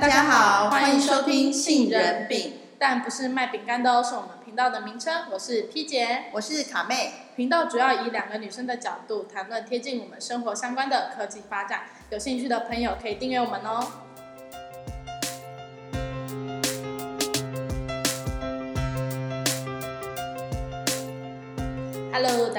大家好，欢迎收听《杏仁饼》，但不是卖饼干的哦，是我们频道的名称。我是 P 姐，我是卡妹。频道主要以两个女生的角度谈论贴近我们生活相关的科技发展，有兴趣的朋友可以订阅我们哦。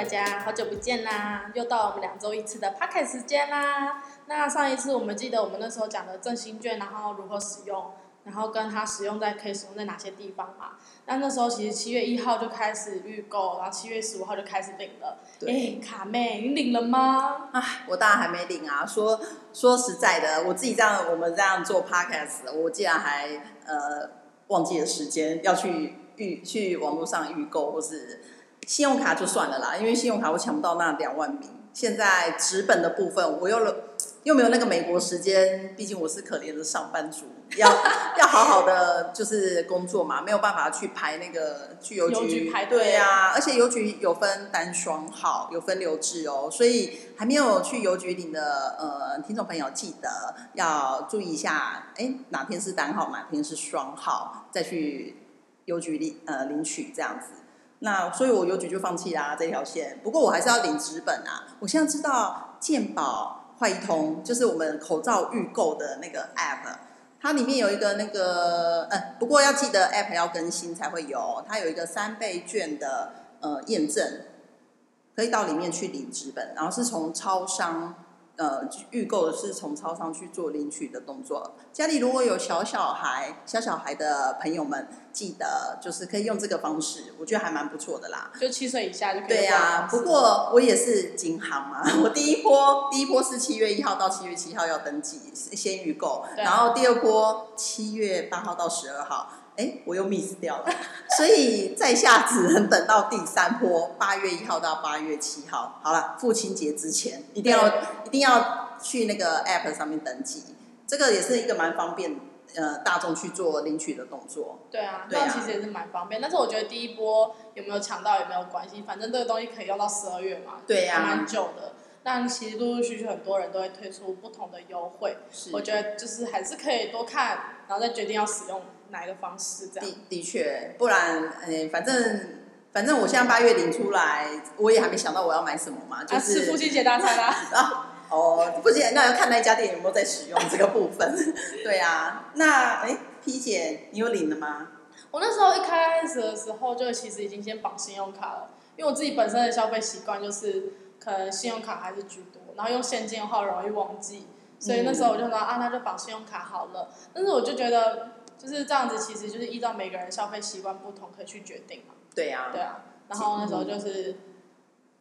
大家好久不见啦！又到我们两周一次的 Podcast 时间啦。那上一次我们记得我们那时候讲的振兴券，然后如何使用，然后跟它使用在可以使用在哪些地方嘛？那那时候其实七月一号就开始预购，然后七月十五号就开始领了。对，卡妹，你领了吗？唉，我当然还没领啊！说说实在的，我自己这样，我们这样做 Podcast，我竟然还呃忘记了时间要去预去网络上预购，或是。信用卡就算了啦，因为信用卡我抢不到那两万名。现在纸本的部分，我又了又没有那个美国时间，毕竟我是可怜的上班族，要 要好好的就是工作嘛，没有办法去排那个去邮局，排队。对啊，而且邮局有分单双号，有分流制哦，所以还没有去邮局领的呃听众朋友，记得要注意一下，哎，哪天是单号，哪天是双号，再去邮局领呃领取这样子。那所以，我邮局就放弃啦这条线。不过，我还是要领纸本啊。我现在知道健保快通，就是我们口罩预购的那个 app，它里面有一个那个，呃，不过要记得 app 要更新才会有。它有一个三倍券的呃验证，可以到里面去领纸本，然后是从超商。呃，预购的是从超商去做领取的动作。家里如果有小小孩、小小孩的朋友们，记得就是可以用这个方式，我觉得还蛮不错的啦。就七岁以下就可以。对呀、啊，不过我也是金行嘛，我第一波第一波是七月一号到七月七号要登记，先预购，然后第二波七月八号到十二号。哎，我又 miss 掉了，所以在下只能等到第三波，八月一号到八月七号。好了，父亲节之前一定要一定要去那个 app 上面登记，这个也是一个蛮方便呃大众去做领取的动作。对啊，这样其实也是蛮方便。但是我觉得第一波有没有抢到也没有关系，反正这个东西可以用到十二月嘛，对呀、啊，蛮久的。但其实陆陆续续很多人都会推出不同的优惠，是我觉得就是还是可以多看，然后再决定要使用哪一个方式这样。的的确，不然，哎，反正反正我现在八月领出来，我也还没想到我要买什么嘛，就是、父亲节大餐啦。啊，哦，父亲节那要看那家店有没有在使用这个部分。对啊，那哎，P 姐，你有领了吗？我那时候一开始的时候就其实已经先绑信用卡了，因为我自己本身的消费习惯就是。可能信用卡还是居多，然后用现金的话容易忘记，所以那时候我就说、嗯、啊，那就绑信用卡好了。但是我就觉得就是这样子，其实就是依照每个人消费习惯不同，可以去决定嘛。对呀、啊。对啊。然后那时候就是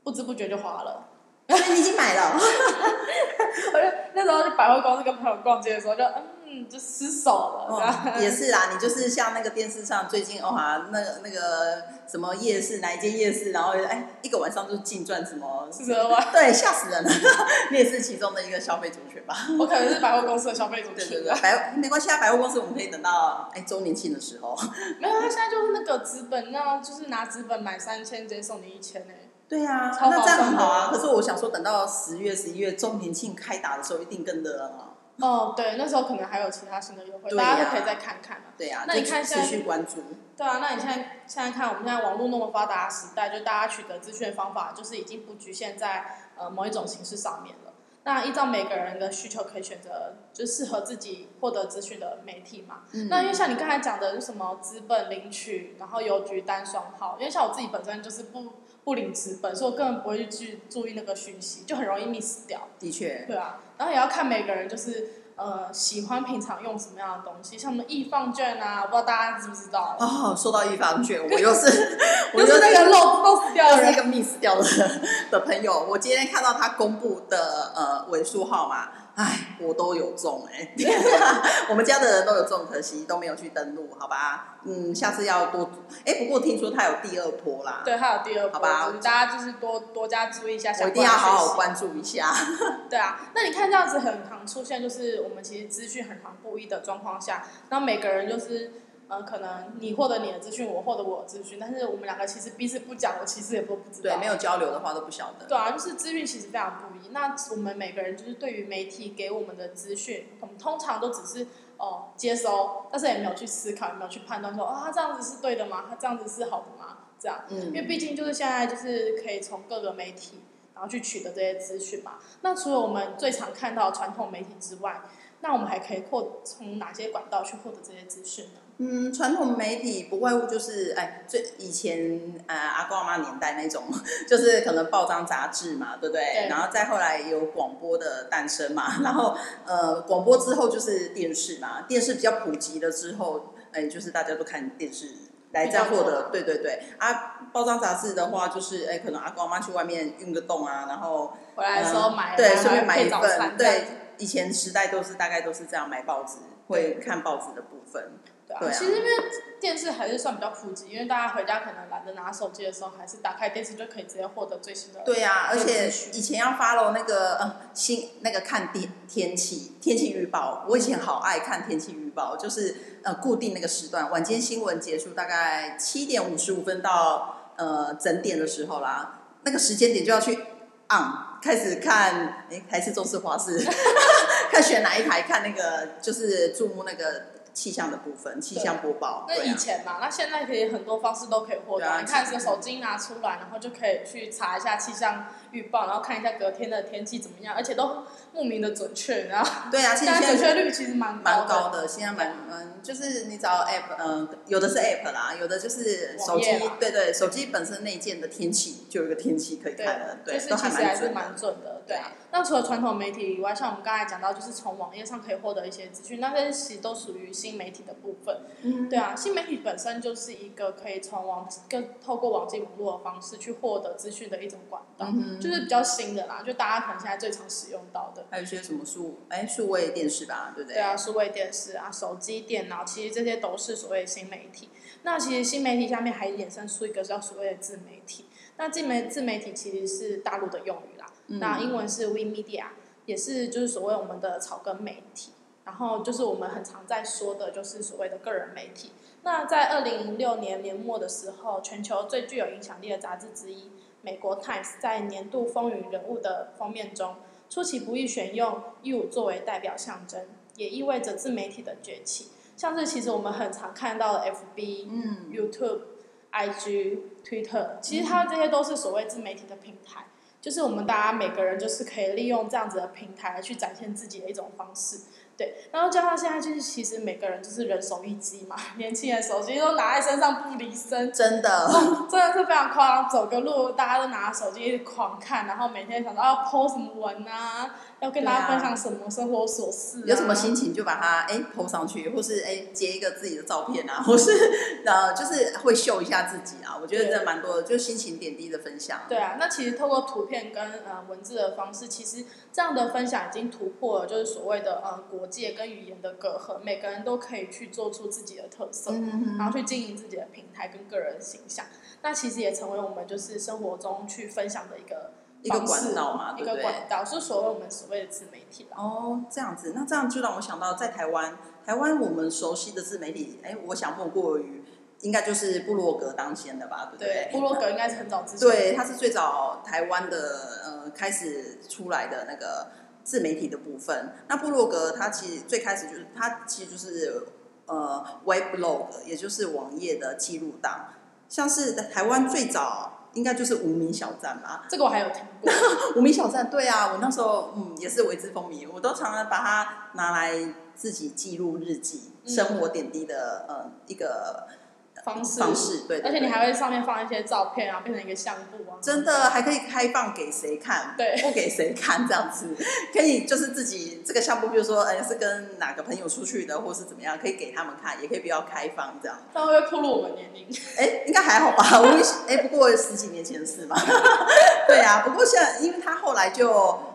不知不觉就花了。你已经买了。我就那时候去百货公司跟朋友逛街的时候就，就嗯，就失手了。哦、也是啦，你就是像那个电视上最近哦哈，那个那个什么夜市，哪一间夜市，然后哎一个晚上就净赚什么四十二万，对，吓死人了。你也是其中的一个消费族群吧？我可能是百货公司的消费族群。对对对，百没关系啊，百货公司我们可以等到哎周年庆的时候。没有，他现在就是那个资本，那就是拿资本买三千，直接送你一千呢。对呀、啊，那这样很好啊。可是我想说，等到十月、十一月周年庆开打的时候，一定更热了。哦，对，那时候可能还有其他新的优惠，大家都可以再看看嘛。对呀、啊，那你看现在持续关注。对啊，那你现在现在看，我们现在网络那么发达的时代，就大家取得资讯的方法，就是已经不局限在呃某一种形式上面了。那依照每个人的需求，可以选择就适合自己获得资讯的媒体嘛。嗯、那因为像你刚才讲的，就什么资本领取，然后邮局单双号，因为像我自己本身就是不。不领纸本，所以我根本不会去注意那个讯息，就很容易 miss 掉。的确。对啊，然后也要看每个人，就是呃喜欢平常用什么样的东西，像什么易放券啊，我不知道大家知不知道。哦，说到易放券，我又是，我又是那个漏漏死掉的那个 miss 掉的的朋友。我今天看到他公布的呃尾数号码。哎，我都有中哎、欸，我们家的人都有中，可惜都没有去登录，好吧？嗯，下次要多哎、欸。不过听说他有第二波啦，对，他有第二波，好吧？大家就是多多加注意一下，我一定要好好关注一下。对啊，那你看这样子很常出现，就是我们其实资讯很常不一的状况下，那每个人就是。嗯，可能你获得你的资讯，我获得我的资讯，但是我们两个其实彼此不讲，我其实也都不知道。对，没有交流的话都不晓得。对啊，就是资讯其实非常不一。那我们每个人就是对于媒体给我们的资讯，我们通常都只是哦接收，但是也没有去思考，也没有去判断说啊、哦、他这样子是对的吗？他这样子是好的吗？这样，嗯，因为毕竟就是现在就是可以从各个媒体然后去取得这些资讯嘛。那除了我们最常看到传统媒体之外，那我们还可以获从哪些管道去获得这些资讯呢？嗯，传统媒体不外乎就是，哎，最以前呃阿公阿妈年代那种，就是可能报章杂志嘛，对不对？对。然后再后来有广播的诞生嘛，然后呃广播之后就是电视嘛，电视比较普及了之后，哎，就是大家都看电视来这样获得，对对对。啊，报章杂志的话就是，哎，可能阿公阿妈去外面运个动啊，然后回来的时候买，对，顺便买一份，对。以前时代都是大概都是这样买报纸，会看报纸的部分。对啊，其实因为电视还是算比较普及，因为大家回家可能懒得拿手机的时候，还是打开电视就可以直接获得最新的。对啊，而且以前要 follow 那个呃新那个看天天气天气预报，我以前好爱看天气预报，就是呃固定那个时段，晚间新闻结束大概七点五十五分到呃整点的时候啦，那个时间点就要去。啊、嗯，开始看，哎，还是中式华视，看选哪一台，看那个就是注目那个。气象的部分，气象播报。那以前嘛，啊、那现在可以很多方式都可以获得。啊、你看，这个手机拿出来，然后就可以去查一下气象预报，然后看一下隔天的天气怎么样，而且都莫名的准确，然后对啊，现在准确率其实蛮蛮高的。现在蛮嗯，就是你找 app，嗯，有的是 app 啦，有的就是手机，对对，手机本身内建的天气就有一个天气可以看的，对，对就是其实还是蛮准的，对啊。那除了传统媒体以外，像我们刚才讲到，就是从网页上可以获得一些资讯，那些其实都属于新媒体的部分。嗯，对啊，新媒体本身就是一个可以从网跟透过网际网络的方式去获得资讯的一种管道，嗯，就是比较新的啦，就大家可能现在最常使用到的。还有一些什么数哎数位电视吧，对不对？对啊，数位电视啊，手机、电脑，其实这些都是所谓的新媒体。那其实新媒体下面还衍生出一个叫所谓的自媒体。那自媒自媒体其实是大陆的用语啦。那英文是 We Media，也是就是所谓我们的草根媒体，然后就是我们很常在说的，就是所谓的个人媒体。那在二零零六年年末的时候，全球最具有影响力的杂志之一，美国 Times 在年度风云人物的封面中，出其不意选用 You 作为代表象征，也意味着自媒体的崛起。像是其实我们很常看到的 FB、嗯、YouTube、IG、Twitter，其实它这些都是所谓自媒体的平台。就是我们大家每个人就是可以利用这样子的平台来去展现自己的一种方式，对。然后加上现在就是其实每个人就是人手一机嘛，年轻人手机都拿在身上不离身，真的，真的是非常夸张。走个路大家都拿着手机狂看，然后每天想到要 po 什么文啊。要跟大家分享什么生活琐事？有什么心情就把它哎 po 上去，或是哎截一个自己的照片啊，或是呃就是会秀一下自己啊。我觉得真的蛮多的，就心情点滴的分享。对啊，那其实透过图片跟呃文字的方式，其实这样的分享已经突破了就是所谓的呃国界跟语言的隔阂，每个人都可以去做出自己的特色，嗯、然后去经营自己的平台跟个人形象。那其实也成为我们就是生活中去分享的一个。一个管道嘛，对不对？一个管道是所谓我们所谓的自媒体。哦，这样子，那这样就让我想到，在台湾，台湾我们熟悉的自媒体，哎，我想莫过于应该就是部落格当先的吧，对不对？对，部落格应该是很早之前。对，它是最早台湾的呃开始出来的那个自媒体的部分。那部落格它其实最开始就是它其实就是呃 web blog，也就是网页的记录档，像是台湾最早。应该就是无名小站吧，这个我还有听过。无名小站，对啊，我那时候嗯也是为之风靡，我都常常把它拿来自己记录日记、嗯、生活点滴的呃一个。方式，方式对，而且你还会上面放一些照片啊，变成一个相簿啊。真的，还可以开放给谁看？对，不给谁看这样子，可以就是自己这个相簿，比如说，哎，是跟哪个朋友出去的，或是怎么样，可以给他们看，也可以不要开放这样。那会不会暴露我们年龄？哎，应该还好吧。我哎，不过十几年前的事嘛。对啊，不过现在，因为他后来就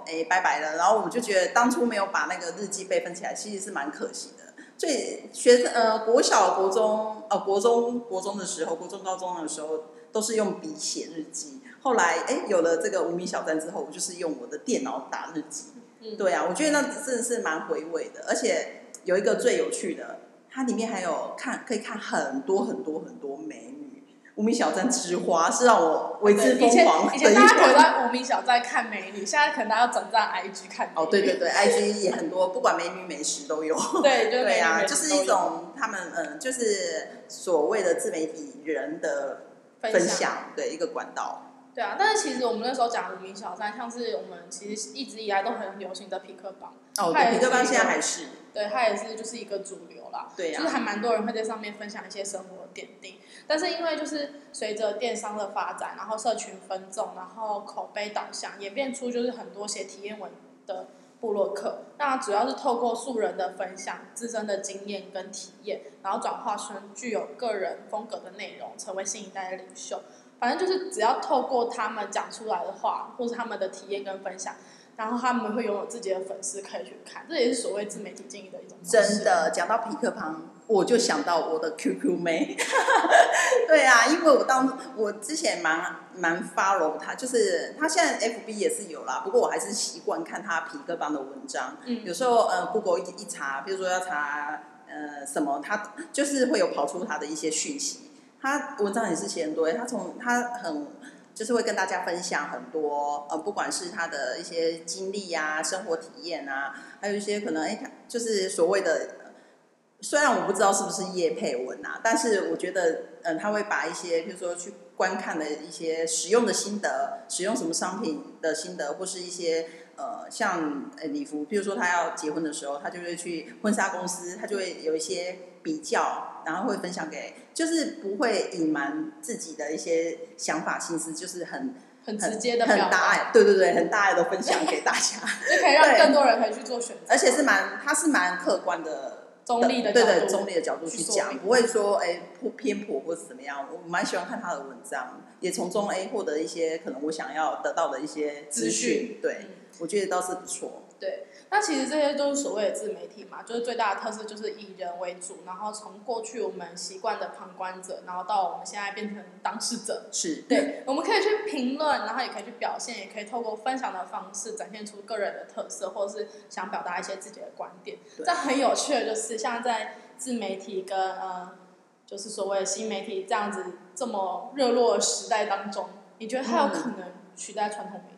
哎拜拜了，然后我就觉得当初没有把那个日记备份起来，其实是蛮可惜的。所以学生呃国小国中呃国中国中的时候，国中高中的时候都是用笔写日记。后来哎有了这个无名小站之后，我就是用我的电脑打日记。嗯，对啊，我觉得那真的是蛮回味的。而且有一个最有趣的，它里面还有看可以看很多很多很多美女。无名小站之花是让我为之疯狂的。以前大家可能在无名小站看美女，现在可能大家要转战 IG 看美女。哦，对对对，IG 也很多，不管美女美食都有。对，就对啊，就是一种他们嗯，就是所谓的自媒体人的分享，对一个管道。对啊，但是其实我们那时候讲无名小站，像是我们其实一直以来都很流行的痞客邦。哦，对，痞客邦现在还是。对，它也是就是一个主流啦。对呀、啊。就是还蛮多人会在上面分享一些生活的点滴，但是因为就是随着电商的发展，然后社群分众，然后口碑导向，演变出就是很多写体验文的部落客。那主要是透过素人的分享自身的经验跟体验，然后转化成具有个人风格的内容，成为新一代的领袖。反正就是只要透过他们讲出来的话，或是他们的体验跟分享，然后他们会拥有自己的粉丝可以去看，这也是所谓自媒体经营的一种。真的，讲到皮克旁，我就想到我的 QQ 妹。对啊，因为我当我之前蛮蛮 follow 他，就是他现在 FB 也是有啦，不过我还是习惯看他皮哥帮的文章。嗯。有时候呃，Google 一一查，比如说要查呃什么，他就是会有跑出他的一些讯息。他文章也是写很多，他从他很就是会跟大家分享很多，呃，不管是他的一些经历呀、啊、生活体验啊，还有一些可能哎，就是所谓的，虽然我不知道是不是叶佩文啊，但是我觉得，嗯、呃，他会把一些，比如说去观看的一些使用的心得，使用什么商品的心得，或是一些。呃，像呃礼服，比如说他要结婚的时候，他就会去婚纱公司，他就会有一些比较，然后会分享给，就是不会隐瞒自己的一些想法心思，就是很很直接的很大爱，对对对，很大爱的分享给大家，就可以让更多人可以去做选择，而且是蛮，他是蛮客观的，中立的，对对，中立的角度去讲，不会说哎偏颇或者怎么样，我蛮喜欢看他的文章，也从中哎获得一些可能我想要得到的一些资讯，对。嗯我觉得倒是不错。对，那其实这些都是所谓的自媒体嘛，就是最大的特色就是以人为主，然后从过去我们习惯的旁观者，然后到我们现在变成当事者。是。对，我们可以去评论，然后也可以去表现，也可以透过分享的方式展现出个人的特色，或者是想表达一些自己的观点。这很有趣的就是，像在自媒体跟呃，就是所谓的新媒体这样子这么热络的时代当中，你觉得它有可能取代传统媒体？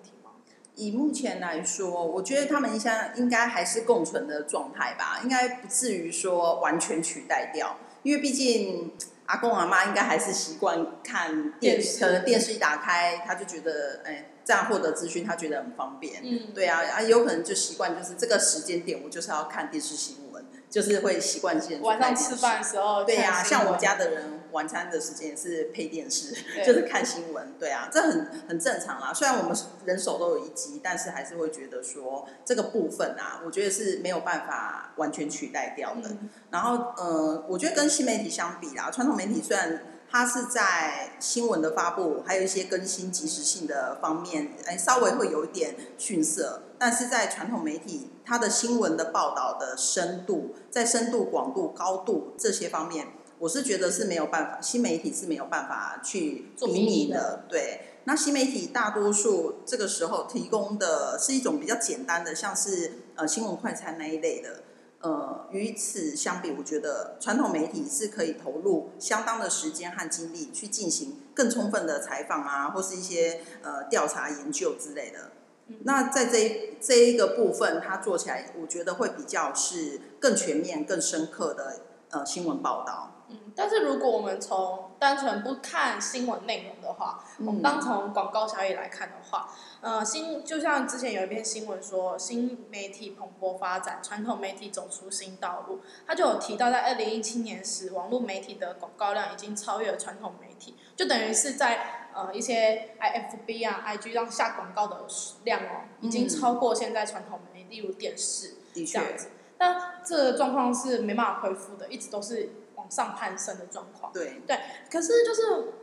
以目前来说，我觉得他们现在应该还是共存的状态吧，应该不至于说完全取代掉。因为毕竟阿公阿妈应该还是习惯看电视，可能电视一打开，他就觉得，哎，这样获得资讯，他觉得很方便。嗯，对啊，啊，有可能就习惯就是这个时间点，我就是要看电视新闻，就是会习惯性晚上吃饭的时候。对呀、啊，像我家的人。晚餐的时间也是配电视，就是看新闻，对啊，这很很正常啦。虽然我们人手都有一机，但是还是会觉得说这个部分啊，我觉得是没有办法完全取代掉的。嗯、然后，呃，我觉得跟新媒体相比啦，传统媒体虽然它是在新闻的发布，还有一些更新及时性的方面，哎，稍微会有一点逊色，但是在传统媒体，它的新闻的报道的深度，在深度、广度、高度这些方面。我是觉得是没有办法，新媒体是没有办法去比拟的。对，那新媒体大多数这个时候提供的是一种比较简单的，像是呃新闻快餐那一类的。呃，与此相比，我觉得传统媒体是可以投入相当的时间和精力去进行更充分的采访啊，或是一些呃调查研究之类的。那在这一这一个部分，它做起来，我觉得会比较是更全面、更深刻的呃新闻报道。嗯，但是如果我们从单纯不看新闻内容的话，嗯、我们当从广告效益来看的话，呃，新就像之前有一篇新闻说，新媒体蓬勃发展，传统媒体走出新道路，他就有提到在二零一七年时，网络媒体的广告量已经超越了传统媒体，就等于是在呃一些 IFB 啊、IG 上下广告的量哦，已经超过现在传统媒体，例如电视这样子。但这个状况是没办法恢复的，一直都是。上攀升的状况，对。对，可是就是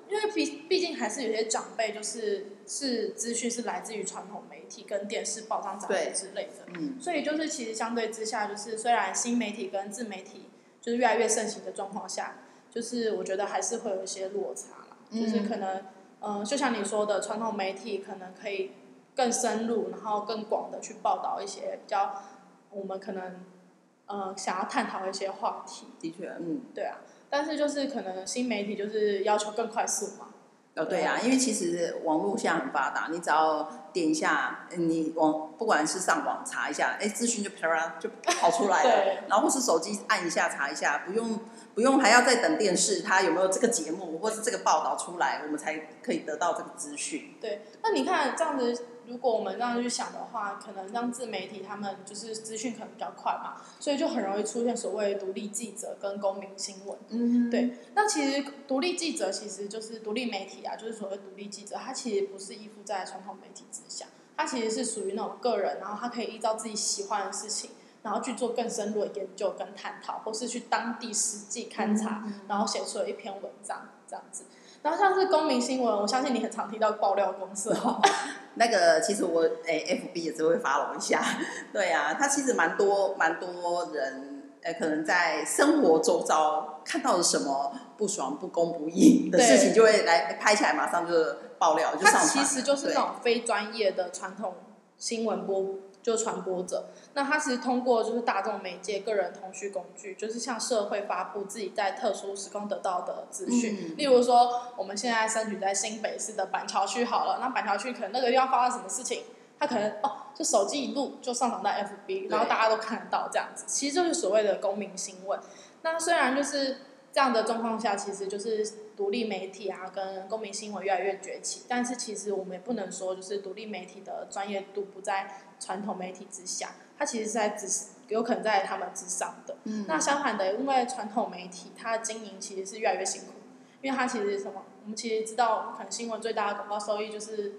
因为毕毕竟还是有些长辈，就是是资讯是来自于传统媒体跟电视、报章、杂志之类的，嗯，所以就是其实相对之下，就是虽然新媒体跟自媒体就是越来越盛行的状况下，就是我觉得还是会有一些落差啦，嗯、就是可能嗯、呃，就像你说的，传统媒体可能可以更深入，然后更广的去报道一些比较我们可能。呃，想要探讨一些话题，的确，嗯，对啊，但是就是可能新媒体就是要求更快速嘛。哦，对啊，因为其实网络现在很发达，你只要点一下，你网不管是上网查一下，哎，资讯就啪啦就跑出来了，对然后或是手机按一下查一下，不用不用还要再等电视它有没有这个节目或是这个报道出来，我们才可以得到这个资讯。对，那你看这样子。如果我们这样去想的话，可能让自媒体他们就是资讯可能比较快嘛，所以就很容易出现所谓独立记者跟公民新闻。嗯，对。那其实独立记者其实就是独立媒体啊，就是所谓独立记者，他其实不是依附在传统媒体之下，他其实是属于那种个人，然后他可以依照自己喜欢的事情，然后去做更深入的研究跟探讨，或是去当地实际勘察，嗯、然后写出了一篇文章这样子。然后像是公民新闻，我相信你很常提到爆料公司哦。那个其实我诶、欸、FB 也是会 follow 一下，对啊，他其实蛮多蛮多人诶、欸，可能在生活周遭看到了什么不爽、不公不义的事情，就会来拍起来，马上就爆料，就上其实就是那种非专业的传统新闻播。就传播者，那他其实通过就是大众媒介、个人通讯工具，就是向社会发布自己在特殊时空得到的资讯。嗯、例如说，我们现在身处在新北市的板桥区好了，那板桥区可能那个地方发生什么事情，他可能哦，就手机一录就上传到 FB，然后大家都看得到这样子，其实就是所谓的公民新闻。那虽然就是。这样的状况下，其实就是独立媒体啊，跟公民新闻越来越崛起。但是其实我们也不能说，就是独立媒体的专业度不在传统媒体之下，它其实是在只有可能在他们之上的。嗯。那相反的，因为传统媒体它的经营其实是越来越辛苦，因为它其实是什么？我们其实知道，可能新闻最大的广告收益就是。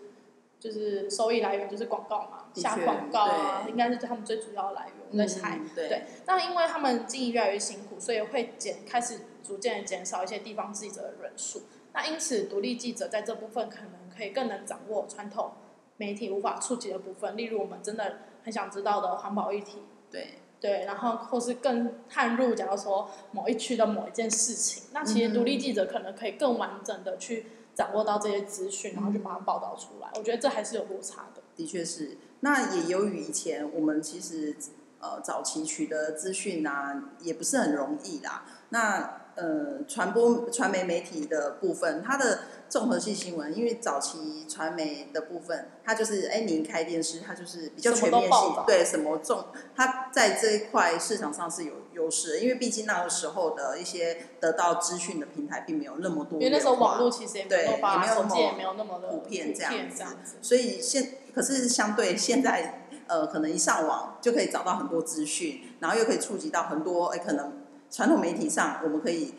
就是收益来源就是广告嘛，下广告啊，应该是他们最主要的来源。我在猜，对。那因为他们经营越来越辛苦，所以会减，开始逐渐减少一些地方记者的人数。那因此，独立记者在这部分可能可以更能掌握传统媒体无法触及的部分，例如我们真的很想知道的环保议题。对。对，然后或是更探入，假如说某一区的某一件事情，那其实独立记者可能可以更完整的去。掌握到这些资讯，然后就把它报道出来。嗯、我觉得这还是有落差的。的确是，那也由于以前我们其实呃早期取得资讯啊，也不是很容易啦。那呃传播传媒媒体的部分，它的。综合性新闻，因为早期传媒的部分，它就是哎，你开电视，它就是比较全面性，对什么重，它在这一块市场上是有优势，因为毕竟那个时候的一些得到资讯的平台并没有那么多，因为那时候网络其实也没有那么普遍，也没有那么普遍这样子，所以现可是相对现在呃，可能一上网就可以找到很多资讯，然后又可以触及到很多哎，可能传统媒体上我们可以。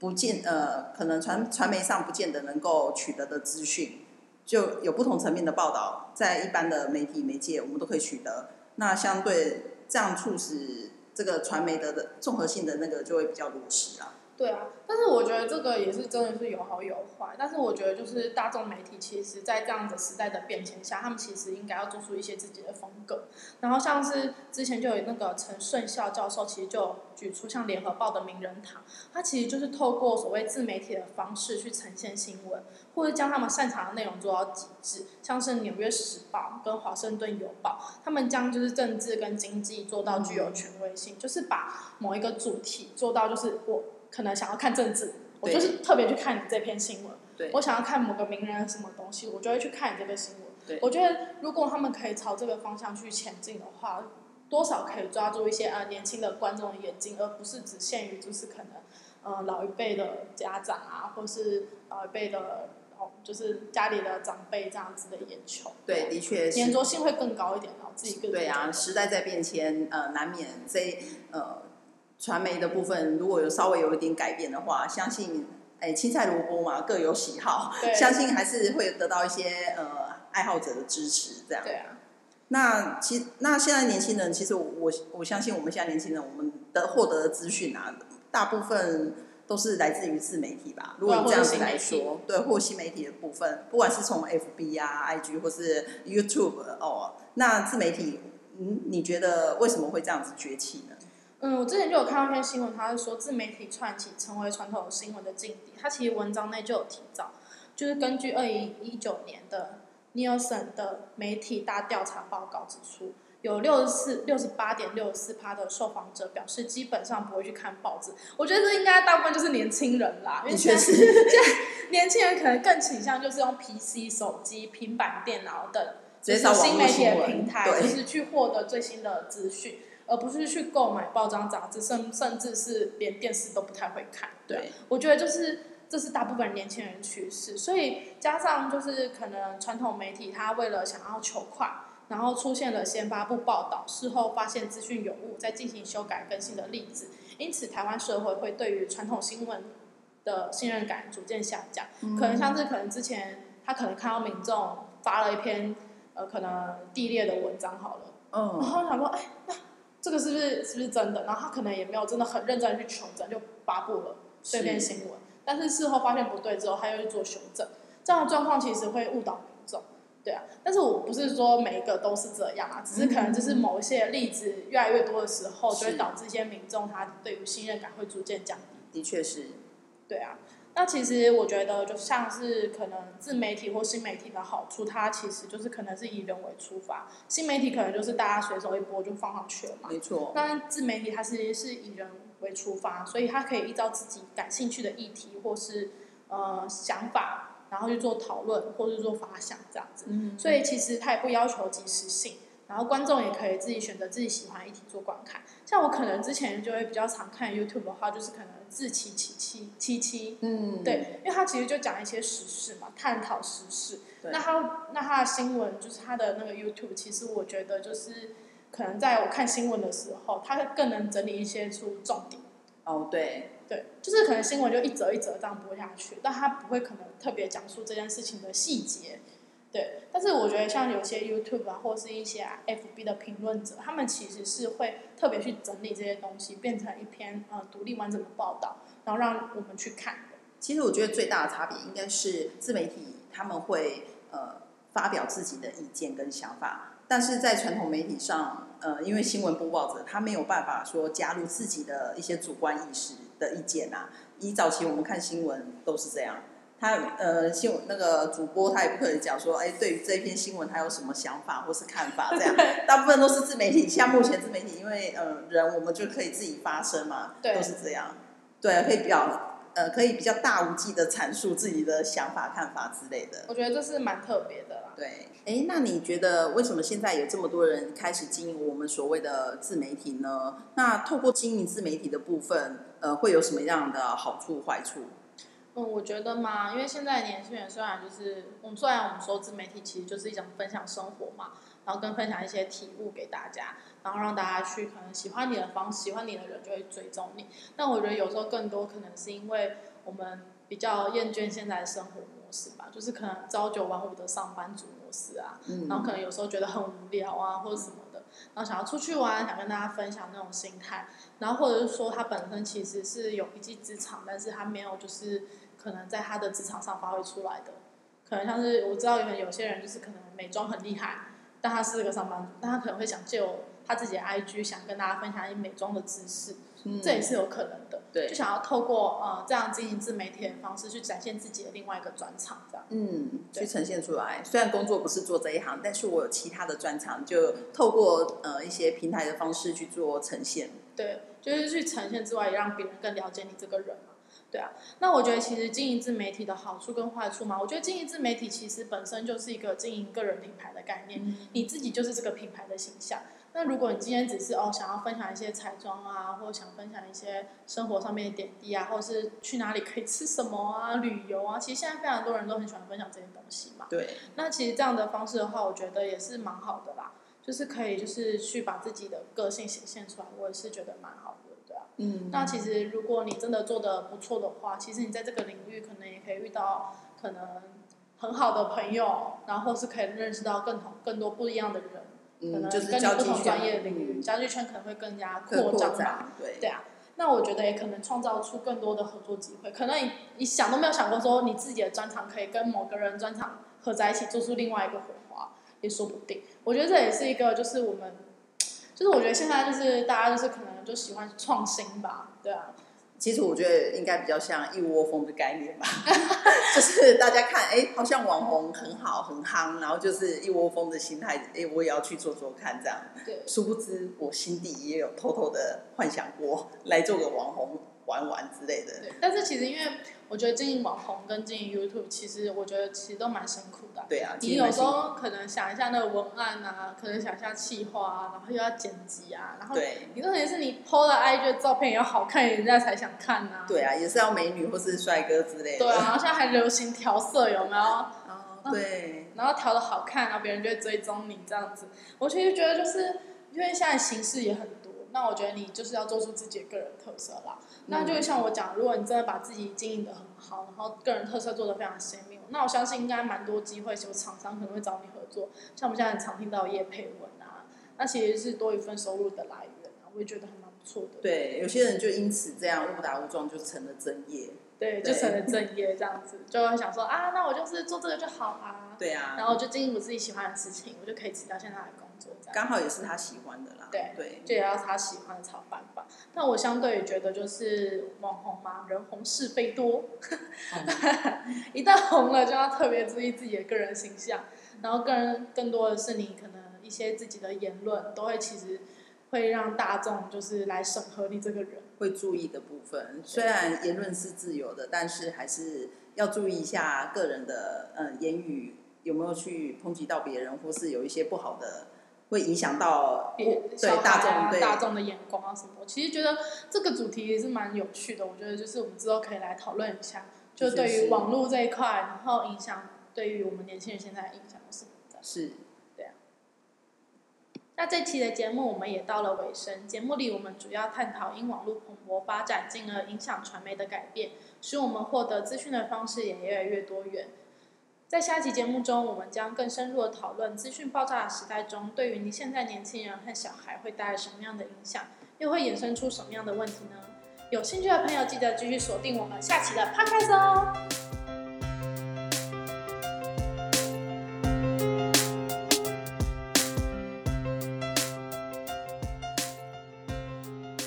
不见呃，可能传传媒上不见得能够取得的资讯，就有不同层面的报道，在一般的媒体媒介我们都可以取得。那相对这样促使这个传媒的的综合性的那个就会比较如实了。对啊，但是我觉得这个也是真的是有好有坏。但是我觉得就是大众媒体，其实，在这样的时代的变迁下，他们其实应该要做出一些自己的风格。然后像是之前就有那个陈顺孝教授，其实就举出像联合报的名人堂，他其实就是透过所谓自媒体的方式去呈现新闻，或者将他们擅长的内容做到极致。像是纽约时报跟华盛顿邮报，他们将就是政治跟经济做到具有权威性，就是把某一个主题做到就是我。可能想要看政治，我就是特别去看你这篇新闻。对我想要看某个名人什么东西，我就会去看你这个新闻。对我觉得如果他们可以朝这个方向去前进的话，多少可以抓住一些呃年轻的观众的眼睛，而不是只限于就是可能呃老一辈的家长啊，或是老一辈的哦就是家里的长辈这样子的眼球。对，的确是。黏着性会更高一点，然后自己更对啊，时代在变迁，呃，难免这呃。传媒的部分如果有稍微有一点改变的话，相信哎青菜萝卜嘛各有喜好，相信还是会得到一些呃爱好者的支持这样。对啊。那其那现在年轻人其实我我相信我们现在年轻人我们的获得的资讯啊，大部分都是来自于自媒体吧。如果你这样子来说，对或新媒体的部分，不管是从 FB 啊、IG 或是 YouTube 哦，那自媒体嗯你觉得为什么会这样子崛起呢？嗯，我之前就有看到一篇新闻，他是说自媒体串起成为传统新闻的劲敌。他其实文章内就有提到，就是根据二零一九年的 Nielsen 的媒体大调查报告指出，有六十四、六十八点六十四趴的受访者表示，基本上不会去看报纸。我觉得这应该大部分就是年轻人啦，因为现在 现在年轻人可能更倾向就是用 PC、手机、平板电脑等，就是新媒体的平台，就是去获得最新的资讯，而不是去购买报章杂志，甚甚至是连电视都不太会看。对，对我觉得就是这是大部分年轻人趋势，所以加上就是可能传统媒体它为了想要求快。然后出现了先发布报道，事后发现资讯有误，再进行修改更新的例子。因此，台湾社会会对于传统新闻的信任感逐渐下降。嗯、可能像是可能之前他可能看到民众发了一篇呃可能地裂的文章好了，嗯，然后想说哎，那这个是不是是不是真的？然后他可能也没有真的很认真去求证，就发布了这篇新闻。但是事后发现不对之后，他又去做修正。这样的状况其实会误导民众。对啊，但是我不是说每一个都是这样啊，只是可能就是某一些例子越来越多的时候，就会导致一些民众他对于信任感会逐渐降低。的确是。对啊，那其实我觉得就像是可能自媒体或新媒体的好处，它其实就是可能是以人为出发，新媒体可能就是大家随手一播就放上去了嘛。没错。那自媒体它其实是以人为出发，所以它可以依照自己感兴趣的议题或是呃想法。然后去做讨论，或者是做发想这样子，嗯、所以其实它也不要求即时性。然后观众也可以自己选择自己喜欢的议题做观看。像我可能之前就会比较常看 YouTube 的话，就是可能自七七七七七，嗯，对，因为它其实就讲一些时事嘛，探讨时事。那他那他的新闻就是他的那个 YouTube，其实我觉得就是可能在我看新闻的时候，它更能整理一些出重点。哦，对。对，就是可能新闻就一则一则这样播下去，但他不会可能特别讲述这件事情的细节。对，但是我觉得像有些 YouTube 啊，或是一些 FB 的评论者，他们其实是会特别去整理这些东西，变成一篇呃独立完整的报道，然后让我们去看。其实我觉得最大的差别应该是自媒体他们会呃发表自己的意见跟想法，但是在传统媒体上，呃，因为新闻播报者他没有办法说加入自己的一些主观意识。的意见啊，以早期我们看新闻都是这样，他呃新闻那个主播他也不可能讲说，哎，对于这篇新闻他有什么想法或是看法这样，大部分都是自媒体，像目前自媒体，因为呃人我们就可以自己发声嘛，对都是这样，对，可以比较呃可以比较大无忌的阐述自己的想法看法之类的，我觉得这是蛮特别的啦。对，哎，那你觉得为什么现在有这么多人开始经营我们所谓的自媒体呢？那透过经营自媒体的部分。呃，会有什么样的好处坏处？嗯，我觉得嘛，因为现在年轻人虽然就是，我们虽然我们说自媒体其实就是一种分享生活嘛，然后跟分享一些体悟给大家，然后让大家去可能喜欢你的方，喜欢你的人就会追踪你。但我觉得有时候更多可能是因为我们比较厌倦现在的生活模式吧，就是可能朝九晚五的上班族模式啊，嗯、然后可能有时候觉得很无聊啊，或者什么的，然后想要出去玩，想跟大家分享那种心态。然后或者是说他本身其实是有一技之长，但是他没有就是可能在他的职场上发挥出来的，可能像是我知道有有些人就是可能美妆很厉害，但他是个上班族，但他可能会想就他自己的 IG 想跟大家分享一些美妆的知识，嗯、这也是有可能的，对，就想要透过呃这样经营自媒体的方式去展现自己的另外一个专长，这样，嗯，去呈现出来。虽然工作不是做这一行，但是我有其他的专长，就透过呃一些平台的方式去做呈现，对。就是去呈现之外，也让别人更了解你这个人嘛，对啊。那我觉得其实经营自媒体的好处跟坏处嘛，我觉得经营自媒体其实本身就是一个经营个人品牌的概念，嗯、你自己就是这个品牌的形象。那如果你今天只是哦想要分享一些彩妆啊，或者想分享一些生活上面的点滴啊，或者是去哪里可以吃什么啊，旅游啊，其实现在非常多人都很喜欢分享这些东西嘛。对。那其实这样的方式的话，我觉得也是蛮好的啦。就是可以，就是去把自己的个性显现出来，我也是觉得蛮好的，对啊。嗯。那其实，如果你真的做的不错的话，其实你在这个领域可能也可以遇到可能很好的朋友，然后是可以认识到更好更多不一样的人，嗯、可能跟你不同专业的领域，交际圈可能会更加扩张吧。对。对啊。那我觉得也可能创造出更多的合作机会，可能你你想都没有想过说你自己的专长可以跟某个人专长合在一起，做出另外一个火花。也说不定，我觉得这也是一个，就是我们，就是我觉得现在就是大家就是可能就喜欢创新吧，对啊，其实我觉得应该比较像一窝蜂的概念吧，就是大家看，哎，好像网红很好很夯，然后就是一窝蜂的心态，哎，我也要去做做看这样。对。殊不知，我心底也有偷偷的幻想过来做个网红玩玩之类的。对。但是其实因为。我觉得经营网红跟经营 YouTube，其实我觉得其实都蛮辛苦的。对啊，你有时候可能想一下那个文案啊，可能想一下企划啊，然后又要剪辑啊，然后你重点是你 PO 了 IG 的照片也要好看，人家才想看啊。对啊，也是要美女或是帅哥之类的。对啊，然后现在还流行调色，有没有？哦，对。然后调的好看，然后别人就会追踪你这样子。我其实觉得就是因为现在形式也很多。那我觉得你就是要做出自己的个人特色啦。那就像我讲，如果你真的把自己经营的很好，然后个人特色做的非常鲜明，那我相信应该蛮多机会，有厂商可能会找你合作。像我们现在很常听到叶佩文啊，那其实是多一份收入的来源啊，我也觉得还蛮不错的。对，有些人就因此这样误打误撞就成了正业。对，就成了正业这样子，就会想说啊，那我就是做这个就好啊。对啊。然后就经营我自己喜欢的事情，我就可以辞掉现在的工作。刚好也是他喜欢的啦。对对。就也要他喜欢的才有办法。但我相对于觉得就是网红嘛，人红是非多，一旦红了就要特别注意自己的个人形象，然后个人更多的是你可能一些自己的言论都会其实会让大众就是来审核你这个人。会注意的部分，虽然言论是自由的，但是还是要注意一下个人的呃言语有没有去抨击到别人，或是有一些不好的，会影响到对大众对大众的眼光啊什么。我其实觉得这个主题也是蛮有趣的，我觉得就是我们之后可以来讨论一下，就对于网络这一块，然后影响对于我们年轻人现在的影响是什么？是。那这期的节目我们也到了尾声。节目里我们主要探讨因网络蓬勃发展，进而影响传媒的改变，使我们获得资讯的方式也越来越多元。在下期节目中，我们将更深入的讨论资讯爆炸的时代中，对于你现在年轻人和小孩会带来什么样的影响，又会衍生出什么样的问题呢？有兴趣的朋友记得继续锁定我们下期的 Podcast 哦。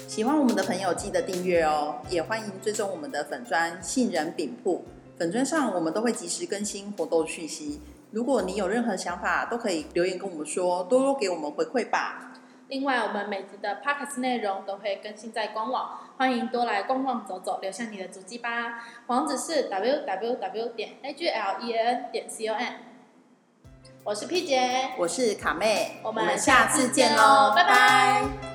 喜欢我们的朋友记得订阅哦，也欢迎追踪我们的粉专杏仁饼铺。粉砖上我们都会及时更新活动讯息。如果你有任何想法，都可以留言跟我们说，多多给我们回馈吧。另外，我们每集的 Podcast 内容都会更新在官网，欢迎多来逛逛走走，留下你的足迹吧。网址是 www 点 aglen 点 com。我是 P 姐，我是卡妹，我们下次见喽，拜拜。